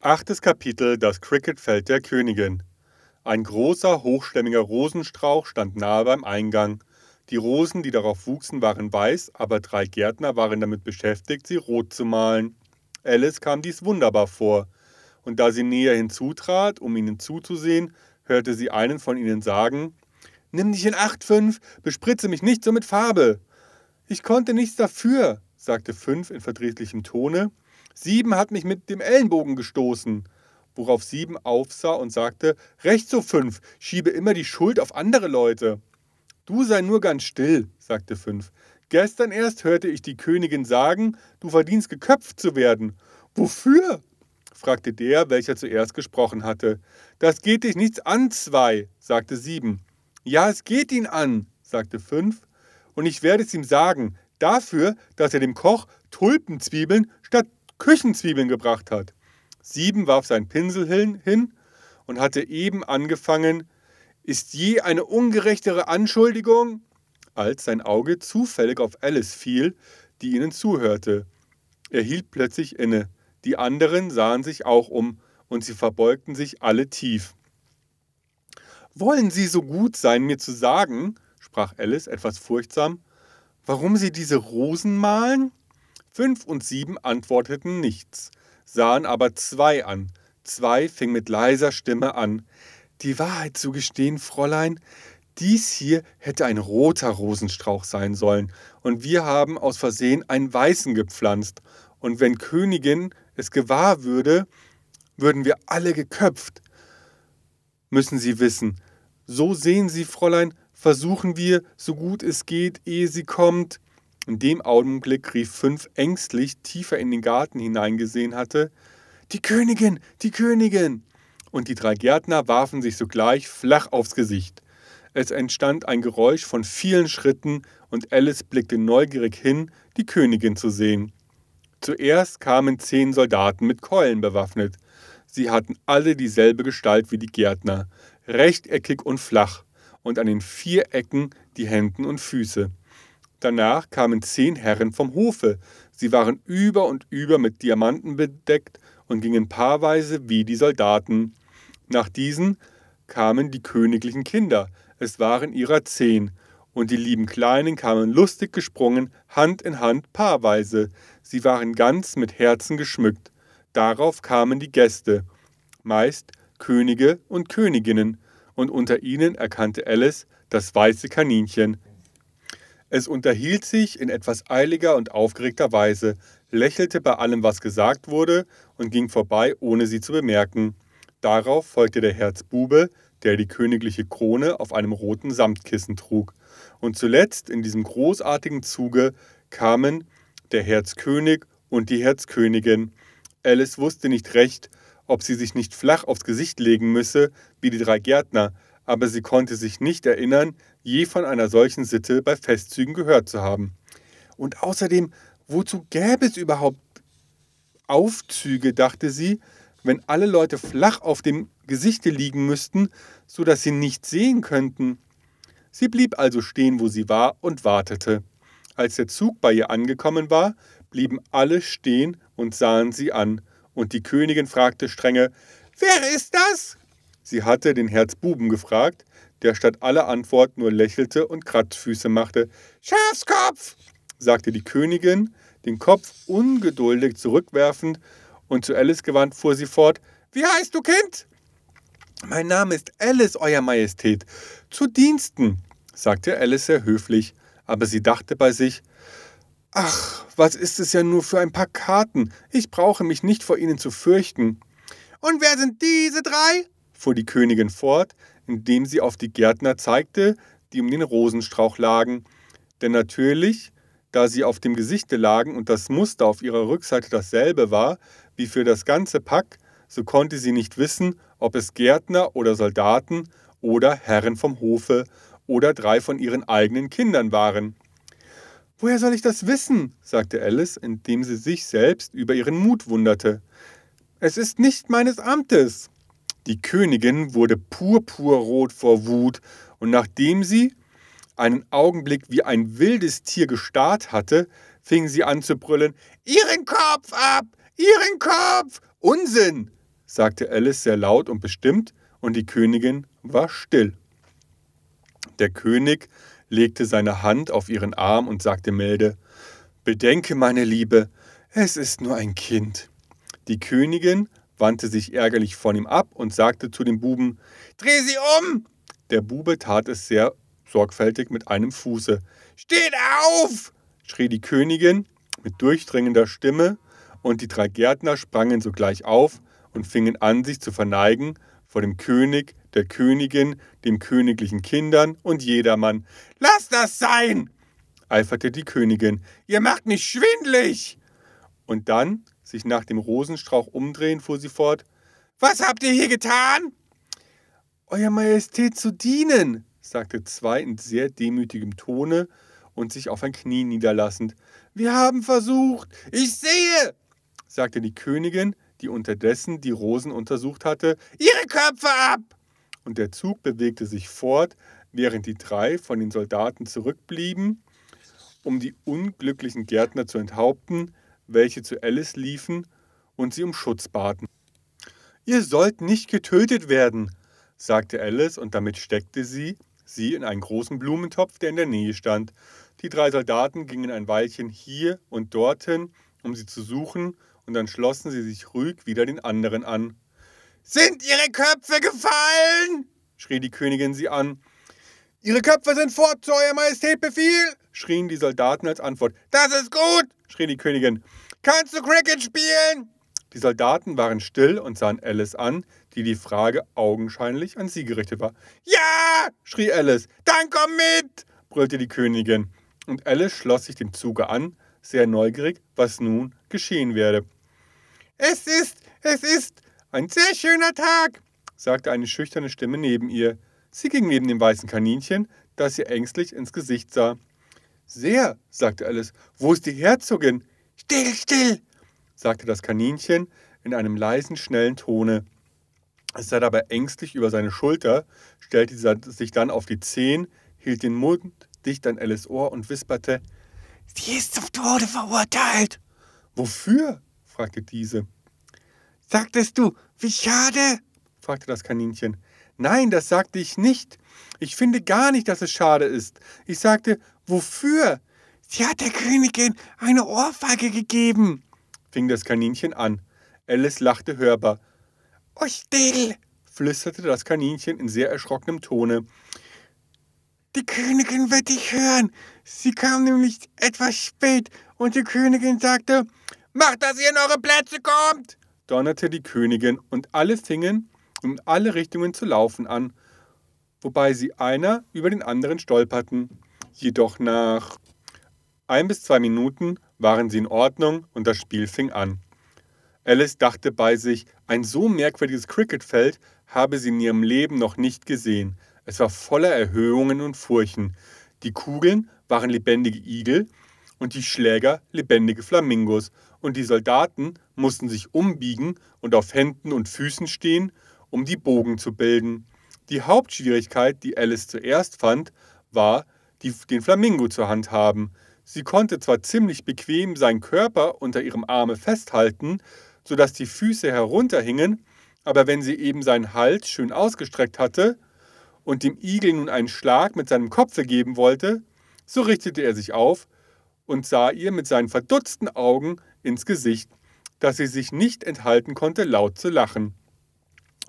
Achtes Kapitel Das Cricketfeld der Königin. Ein großer, hochstämmiger Rosenstrauch stand nahe beim Eingang. Die Rosen, die darauf wuchsen, waren weiß, aber drei Gärtner waren damit beschäftigt, sie rot zu malen. Alice kam dies wunderbar vor, und da sie näher hinzutrat, um ihnen zuzusehen, hörte sie einen von ihnen sagen Nimm dich in Acht, Fünf, bespritze mich nicht so mit Farbe. Ich konnte nichts dafür, sagte Fünf in verdrießlichem Tone. Sieben hat mich mit dem Ellenbogen gestoßen. Worauf Sieben aufsah und sagte, Recht so, Fünf, schiebe immer die Schuld auf andere Leute. Du sei nur ganz still, sagte Fünf. Gestern erst hörte ich die Königin sagen, du verdienst geköpft zu werden. Wofür? fragte der, welcher zuerst gesprochen hatte. Das geht dich nichts an, zwei, sagte Sieben. Ja, es geht ihn an, sagte Fünf, und ich werde es ihm sagen, dafür, dass er dem Koch Tulpenzwiebeln Küchenzwiebeln gebracht hat. Sieben warf seinen Pinsel hin und hatte eben angefangen, ist je eine ungerechtere Anschuldigung? Als sein Auge zufällig auf Alice fiel, die ihnen zuhörte. Er hielt plötzlich inne. Die anderen sahen sich auch um, und sie verbeugten sich alle tief. Wollen Sie so gut sein, mir zu sagen, sprach Alice etwas furchtsam, warum Sie diese Rosen malen? Fünf und sieben antworteten nichts, sahen aber zwei an. Zwei fing mit leiser Stimme an. Die Wahrheit zu gestehen, Fräulein, dies hier hätte ein roter Rosenstrauch sein sollen, und wir haben aus Versehen einen weißen gepflanzt, und wenn Königin es gewahr würde, würden wir alle geköpft. Müssen Sie wissen, so sehen Sie, Fräulein, versuchen wir, so gut es geht, ehe sie kommt. In dem Augenblick rief Fünf ängstlich tiefer in den Garten hineingesehen hatte: Die Königin, die Königin! Und die drei Gärtner warfen sich sogleich flach aufs Gesicht. Es entstand ein Geräusch von vielen Schritten und Alice blickte neugierig hin, die Königin zu sehen. Zuerst kamen zehn Soldaten mit Keulen bewaffnet. Sie hatten alle dieselbe Gestalt wie die Gärtner rechteckig und flach und an den vier Ecken die Händen und Füße. Danach kamen zehn Herren vom Hofe. Sie waren über und über mit Diamanten bedeckt und gingen paarweise wie die Soldaten. Nach diesen kamen die königlichen Kinder. Es waren ihrer zehn. Und die lieben Kleinen kamen lustig gesprungen, Hand in Hand, paarweise. Sie waren ganz mit Herzen geschmückt. Darauf kamen die Gäste, meist Könige und Königinnen, und unter ihnen erkannte Alice das weiße Kaninchen. Es unterhielt sich in etwas eiliger und aufgeregter Weise, lächelte bei allem, was gesagt wurde, und ging vorbei, ohne sie zu bemerken. Darauf folgte der Herzbube, der die königliche Krone auf einem roten Samtkissen trug. Und zuletzt in diesem großartigen Zuge kamen der Herzkönig und die Herzkönigin. Alice wusste nicht recht, ob sie sich nicht flach aufs Gesicht legen müsse, wie die drei Gärtner, aber sie konnte sich nicht erinnern, je von einer solchen Sitte bei Festzügen gehört zu haben. Und außerdem, wozu gäbe es überhaupt Aufzüge, dachte sie, wenn alle Leute flach auf dem Gesichte liegen müssten, so dass sie nicht sehen könnten. Sie blieb also stehen, wo sie war, und wartete. Als der Zug bei ihr angekommen war, blieben alle stehen und sahen sie an, und die Königin fragte strenge, Wer ist das? Sie hatte den Herzbuben gefragt, der statt aller Antwort nur lächelte und Kratzfüße machte. Schafskopf, sagte die Königin, den Kopf ungeduldig zurückwerfend, und zu Alice gewandt fuhr sie fort. Wie heißt du, Kind? Mein Name ist Alice, Euer Majestät. Zu Diensten, sagte Alice sehr höflich, aber sie dachte bei sich, Ach, was ist es ja nur für ein paar Karten? Ich brauche mich nicht vor ihnen zu fürchten. Und wer sind diese drei? Fuhr die Königin fort, indem sie auf die Gärtner zeigte, die um den Rosenstrauch lagen. Denn natürlich, da sie auf dem Gesichte lagen und das Muster auf ihrer Rückseite dasselbe war wie für das ganze Pack, so konnte sie nicht wissen, ob es Gärtner oder Soldaten oder Herren vom Hofe oder drei von ihren eigenen Kindern waren. Woher soll ich das wissen? sagte Alice, indem sie sich selbst über ihren Mut wunderte. Es ist nicht meines Amtes. Die Königin wurde purpurrot vor Wut, und nachdem sie einen Augenblick wie ein wildes Tier gestarrt hatte, fing sie an zu brüllen Ihren Kopf ab. Ihren Kopf. Unsinn, sagte Alice sehr laut und bestimmt, und die Königin war still. Der König legte seine Hand auf ihren Arm und sagte milde Bedenke, meine Liebe, es ist nur ein Kind. Die Königin wandte sich ärgerlich von ihm ab und sagte zu dem Buben Dreh sie um. Der Bube tat es sehr sorgfältig mit einem Fuße. Steht auf! schrie die Königin mit durchdringender Stimme, und die drei Gärtner sprangen sogleich auf und fingen an, sich zu verneigen vor dem König, der Königin, dem königlichen Kindern und jedermann. Lass das sein! eiferte die Königin. Ihr macht mich schwindlig! Und dann, sich nach dem Rosenstrauch umdrehen, fuhr sie fort. Was habt ihr hier getan? Euer Majestät zu dienen, sagte zwei in sehr demütigem Tone und sich auf ein Knie niederlassend. Wir haben versucht. Ich sehe, sagte die Königin, die unterdessen die Rosen untersucht hatte, Ihre Köpfe ab! Und der Zug bewegte sich fort, während die drei von den Soldaten zurückblieben, um die unglücklichen Gärtner zu enthaupten, welche zu Alice liefen und sie um Schutz baten. Ihr sollt nicht getötet werden, sagte Alice, und damit steckte sie sie in einen großen Blumentopf, der in der Nähe stand. Die drei Soldaten gingen ein Weilchen hier und dorthin, um sie zu suchen, und dann schlossen sie sich ruhig wieder den anderen an. Sind Ihre Köpfe gefallen? schrie die Königin sie an. Ihre Köpfe sind fort, zu Euer Majestät Befehl, schrien die Soldaten als Antwort. Das ist gut, schrie die Königin. Kannst du Cricket spielen? Die Soldaten waren still und sahen Alice an, die die Frage augenscheinlich an sie gerichtet war. Ja, schrie Alice. Dann komm mit, brüllte die Königin. Und Alice schloss sich dem Zuge an, sehr neugierig, was nun geschehen werde. Es ist, es ist ein sehr schöner Tag, sagte eine schüchterne Stimme neben ihr. Sie ging neben dem weißen Kaninchen, das ihr ängstlich ins Gesicht sah. Sehr, sagte Alice. Wo ist die Herzogin? Still, still, sagte das Kaninchen in einem leisen, schnellen Tone. Es sah dabei ängstlich über seine Schulter, stellte sich dann auf die Zehen, hielt den Mund dicht an Alice Ohr und wisperte: Sie ist zum Tode verurteilt. Wofür? fragte diese. Sagtest du, wie schade? fragte das Kaninchen. Nein, das sagte ich nicht. Ich finde gar nicht, dass es schade ist. Ich sagte, wofür? Sie hat der Königin eine Ohrfeige gegeben, fing das Kaninchen an. Alice lachte hörbar. Oh, still, flüsterte das Kaninchen in sehr erschrockenem Tone. Die Königin wird dich hören. Sie kam nämlich etwas spät und die Königin sagte, Macht, dass ihr in eure Plätze kommt! donnerte die Königin, und alle fingen in alle Richtungen zu laufen an, wobei sie einer über den anderen stolperten. Jedoch nach ein bis zwei Minuten waren sie in Ordnung und das Spiel fing an. Alice dachte bei sich, ein so merkwürdiges Cricketfeld habe sie in ihrem Leben noch nicht gesehen. Es war voller Erhöhungen und Furchen. Die Kugeln waren lebendige Igel und die Schläger lebendige Flamingos, und die Soldaten mussten sich umbiegen und auf Händen und Füßen stehen, um die Bogen zu bilden. Die Hauptschwierigkeit, die Alice zuerst fand, war, die, den Flamingo zur Hand haben. Sie konnte zwar ziemlich bequem seinen Körper unter ihrem Arme festhalten, sodass die Füße herunterhingen, aber wenn sie eben seinen Hals schön ausgestreckt hatte und dem Igel nun einen Schlag mit seinem Kopfe geben wollte, so richtete er sich auf und sah ihr mit seinen verdutzten Augen ins Gesicht, dass sie sich nicht enthalten konnte, laut zu lachen.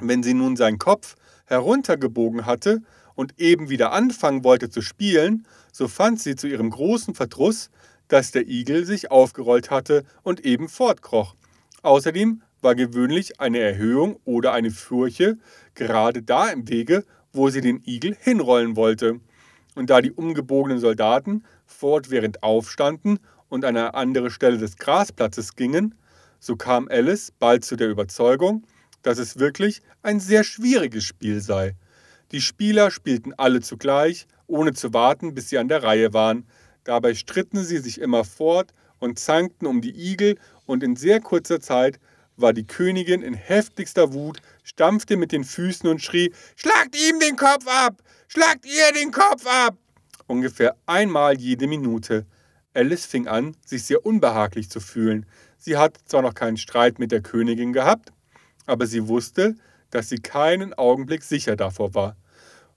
Wenn sie nun seinen Kopf heruntergebogen hatte und eben wieder anfangen wollte zu spielen, so fand sie zu ihrem großen Verdruss, dass der Igel sich aufgerollt hatte und eben fortkroch. Außerdem war gewöhnlich eine Erhöhung oder eine Furche gerade da im Wege, wo sie den Igel hinrollen wollte. Und da die umgebogenen Soldaten fortwährend aufstanden und an eine andere Stelle des Grasplatzes gingen, so kam Alice bald zu der Überzeugung, dass es wirklich ein sehr schwieriges Spiel sei. Die Spieler spielten alle zugleich, ohne zu warten, bis sie an der Reihe waren. Dabei stritten sie sich immer fort und zankten um die Igel, und in sehr kurzer Zeit war die Königin in heftigster Wut, stampfte mit den Füßen und schrie: Schlagt ihm den Kopf ab! Schlagt ihr den Kopf ab! Ungefähr einmal jede Minute. Alice fing an, sich sehr unbehaglich zu fühlen. Sie hat zwar noch keinen Streit mit der Königin gehabt, aber sie wusste, dass sie keinen Augenblick sicher davor war.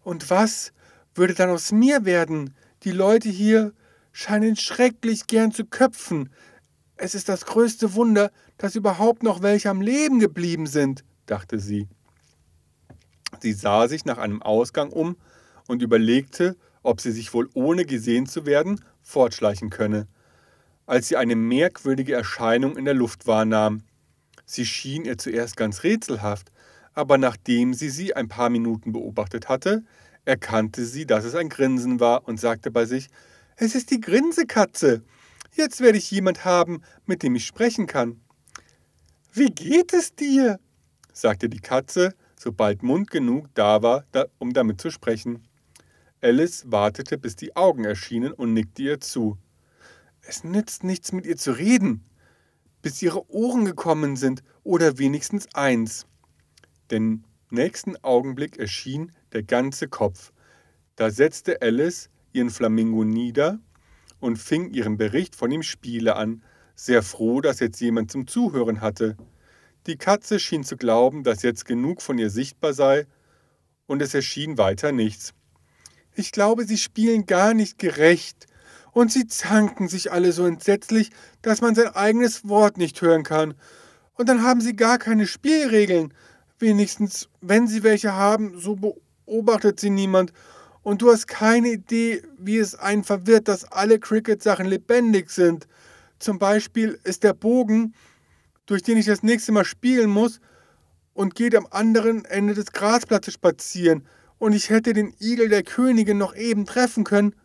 Und was würde dann aus mir werden? Die Leute hier scheinen schrecklich gern zu köpfen. Es ist das größte Wunder, dass überhaupt noch welche am Leben geblieben sind, dachte sie. Sie sah sich nach einem Ausgang um und überlegte, ob sie sich wohl ohne gesehen zu werden fortschleichen könne, als sie eine merkwürdige Erscheinung in der Luft wahrnahm. Sie schien ihr zuerst ganz rätselhaft, aber nachdem sie sie ein paar Minuten beobachtet hatte, erkannte sie, dass es ein Grinsen war und sagte bei sich, es ist die Grinsekatze. Jetzt werde ich jemand haben, mit dem ich sprechen kann. Wie geht es dir? sagte die Katze, sobald Mund genug da war, um damit zu sprechen. Alice wartete, bis die Augen erschienen und nickte ihr zu. Es nützt nichts, mit ihr zu reden, bis ihre Ohren gekommen sind oder wenigstens eins. Den nächsten Augenblick erschien der ganze Kopf. Da setzte Alice ihren Flamingo nieder und fing ihren Bericht von dem Spiele an, sehr froh, dass jetzt jemand zum Zuhören hatte. Die Katze schien zu glauben, dass jetzt genug von ihr sichtbar sei, und es erschien weiter nichts. Ich glaube, sie spielen gar nicht gerecht, und sie zanken sich alle so entsetzlich, dass man sein eigenes Wort nicht hören kann. Und dann haben sie gar keine Spielregeln. Wenigstens, wenn sie welche haben, so beobachtet sie niemand. Und du hast keine Idee, wie es einen verwirrt, dass alle Cricket-Sachen lebendig sind. Zum Beispiel ist der Bogen, durch den ich das nächste Mal spielen muss, und geht am anderen Ende des Grasplatzes spazieren. Und ich hätte den Igel der Königin noch eben treffen können,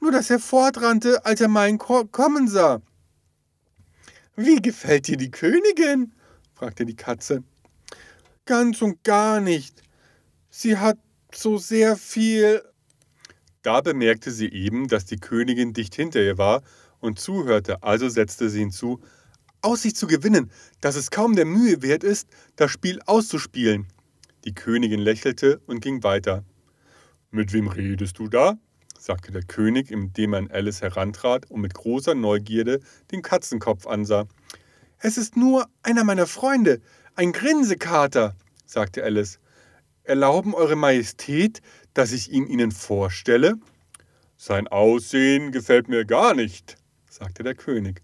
nur dass er fortrannte, als er meinen kommen sah. Wie gefällt dir die Königin? fragte die Katze. Ganz und gar nicht. Sie hat so sehr viel. Da bemerkte sie eben, dass die Königin dicht hinter ihr war und zuhörte, also setzte sie hinzu, Aussicht zu gewinnen, dass es kaum der Mühe wert ist, das Spiel auszuspielen. Die Königin lächelte und ging weiter. Mit wem redest du da? Sagte der König, indem er an Alice herantrat und mit großer Neugierde den Katzenkopf ansah. Es ist nur einer meiner Freunde, ein Grinsekater, sagte Alice. Erlauben Eure Majestät, dass ich ihn Ihnen vorstelle? Sein Aussehen gefällt mir gar nicht, sagte der König.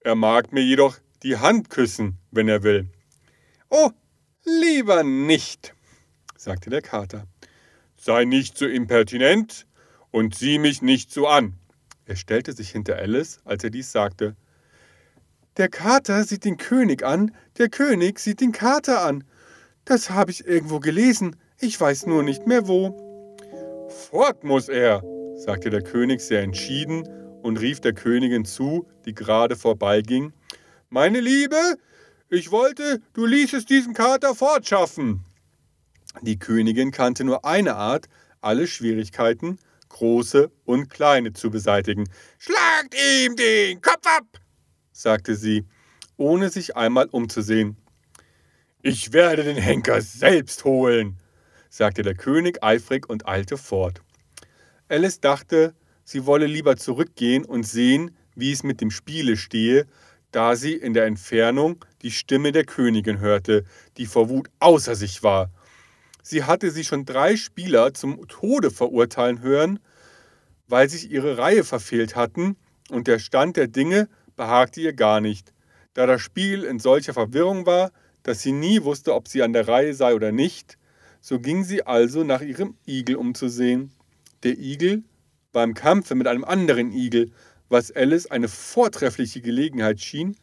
Er mag mir jedoch die Hand küssen, wenn er will. Oh, lieber nicht, sagte der Kater. Sei nicht so impertinent und sieh mich nicht so an. Er stellte sich hinter Alice, als er dies sagte. Der Kater sieht den König an, der König sieht den Kater an. Das habe ich irgendwo gelesen, ich weiß nur nicht mehr wo. Fort muss er, sagte der König sehr entschieden und rief der Königin zu, die gerade vorbeiging. Meine Liebe, ich wollte, du ließest diesen Kater fortschaffen. Die Königin kannte nur eine Art, alle Schwierigkeiten, große und kleine, zu beseitigen. Schlagt ihm den Kopf ab, sagte sie, ohne sich einmal umzusehen. Ich werde den Henker selbst holen, sagte der König eifrig und eilte fort. Alice dachte, sie wolle lieber zurückgehen und sehen, wie es mit dem Spiele stehe, da sie in der Entfernung die Stimme der Königin hörte, die vor Wut außer sich war. Sie hatte sie schon drei Spieler zum Tode verurteilen hören, weil sich ihre Reihe verfehlt hatten, und der Stand der Dinge behagte ihr gar nicht. Da das Spiel in solcher Verwirrung war, dass sie nie wusste, ob sie an der Reihe sei oder nicht, so ging sie also nach ihrem Igel umzusehen. Der Igel beim Kampfe mit einem anderen Igel, was Alice eine vortreffliche Gelegenheit schien,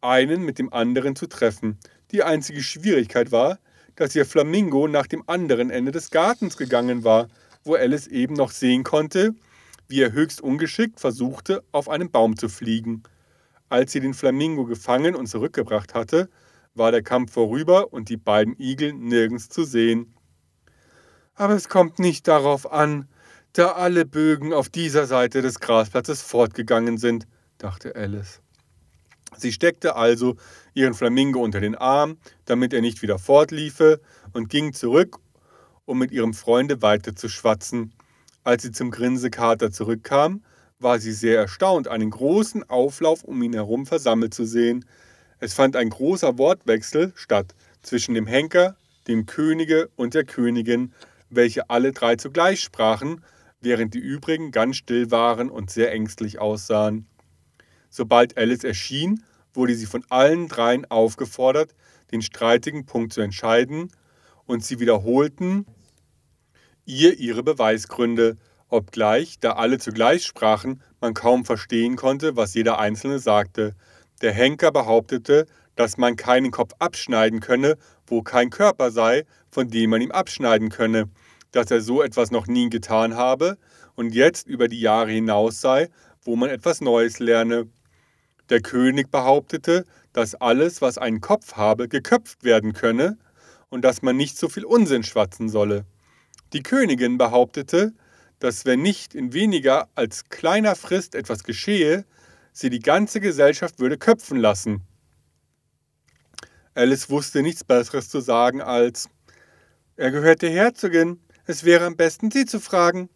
einen mit dem anderen zu treffen. Die einzige Schwierigkeit war, dass ihr Flamingo nach dem anderen Ende des Gartens gegangen war, wo Alice eben noch sehen konnte, wie er höchst ungeschickt versuchte, auf einen Baum zu fliegen. Als sie den Flamingo gefangen und zurückgebracht hatte, war der Kampf vorüber und die beiden Igel nirgends zu sehen. Aber es kommt nicht darauf an, da alle Bögen auf dieser Seite des Grasplatzes fortgegangen sind, dachte Alice. Sie steckte also ihren Flamingo unter den Arm, damit er nicht wieder fortliefe, und ging zurück, um mit ihrem Freunde weiter zu schwatzen. Als sie zum Grinsekater zurückkam, war sie sehr erstaunt, einen großen Auflauf um ihn herum versammelt zu sehen. Es fand ein großer Wortwechsel statt zwischen dem Henker, dem Könige und der Königin, welche alle drei zugleich sprachen, während die übrigen ganz still waren und sehr ängstlich aussahen. Sobald Alice erschien, wurde sie von allen dreien aufgefordert, den streitigen Punkt zu entscheiden, und sie wiederholten ihr ihre Beweisgründe, obgleich, da alle zugleich sprachen, man kaum verstehen konnte, was jeder Einzelne sagte. Der Henker behauptete, dass man keinen Kopf abschneiden könne, wo kein Körper sei, von dem man ihm abschneiden könne, dass er so etwas noch nie getan habe und jetzt über die Jahre hinaus sei, wo man etwas Neues lerne. Der König behauptete, dass alles, was einen Kopf habe, geköpft werden könne und dass man nicht so viel Unsinn schwatzen solle. Die Königin behauptete, dass wenn nicht in weniger als kleiner Frist etwas geschehe, sie die ganze Gesellschaft würde köpfen lassen. Alice wusste nichts Besseres zu sagen als Er gehört der Herzogin, es wäre am besten, sie zu fragen.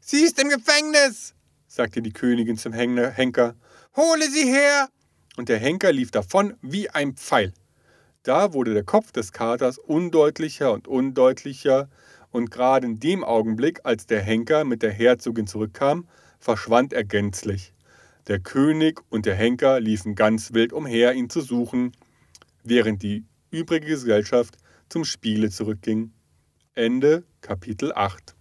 Sie ist im Gefängnis, sagte die Königin zum Henker. Hole sie her! Und der Henker lief davon wie ein Pfeil. Da wurde der Kopf des Katers undeutlicher und undeutlicher, und gerade in dem Augenblick, als der Henker mit der Herzogin zurückkam, verschwand er gänzlich. Der König und der Henker liefen ganz wild umher, ihn zu suchen, während die übrige Gesellschaft zum Spiele zurückging. Ende Kapitel 8